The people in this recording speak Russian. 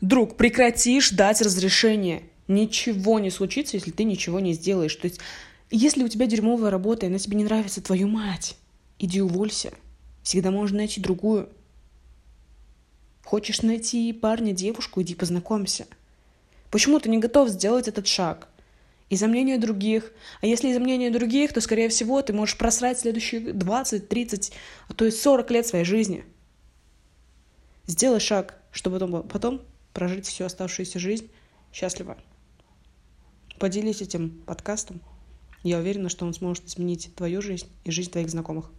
Друг, прекрати ждать разрешения. Ничего не случится, если ты ничего не сделаешь. То есть, если у тебя дерьмовая работа, и она тебе не нравится, твою мать, иди уволься. Всегда можно найти другую. Хочешь найти парня, девушку, иди познакомься. Почему ты не готов сделать этот шаг? Из-за мнения других. А если из-за мнения других, то, скорее всего, ты можешь просрать следующие 20, 30, а то и 40 лет своей жизни. Сделай шаг, чтобы потом, потом прожить всю оставшуюся жизнь счастливо. Поделись этим подкастом. Я уверена, что он сможет изменить твою жизнь и жизнь твоих знакомых.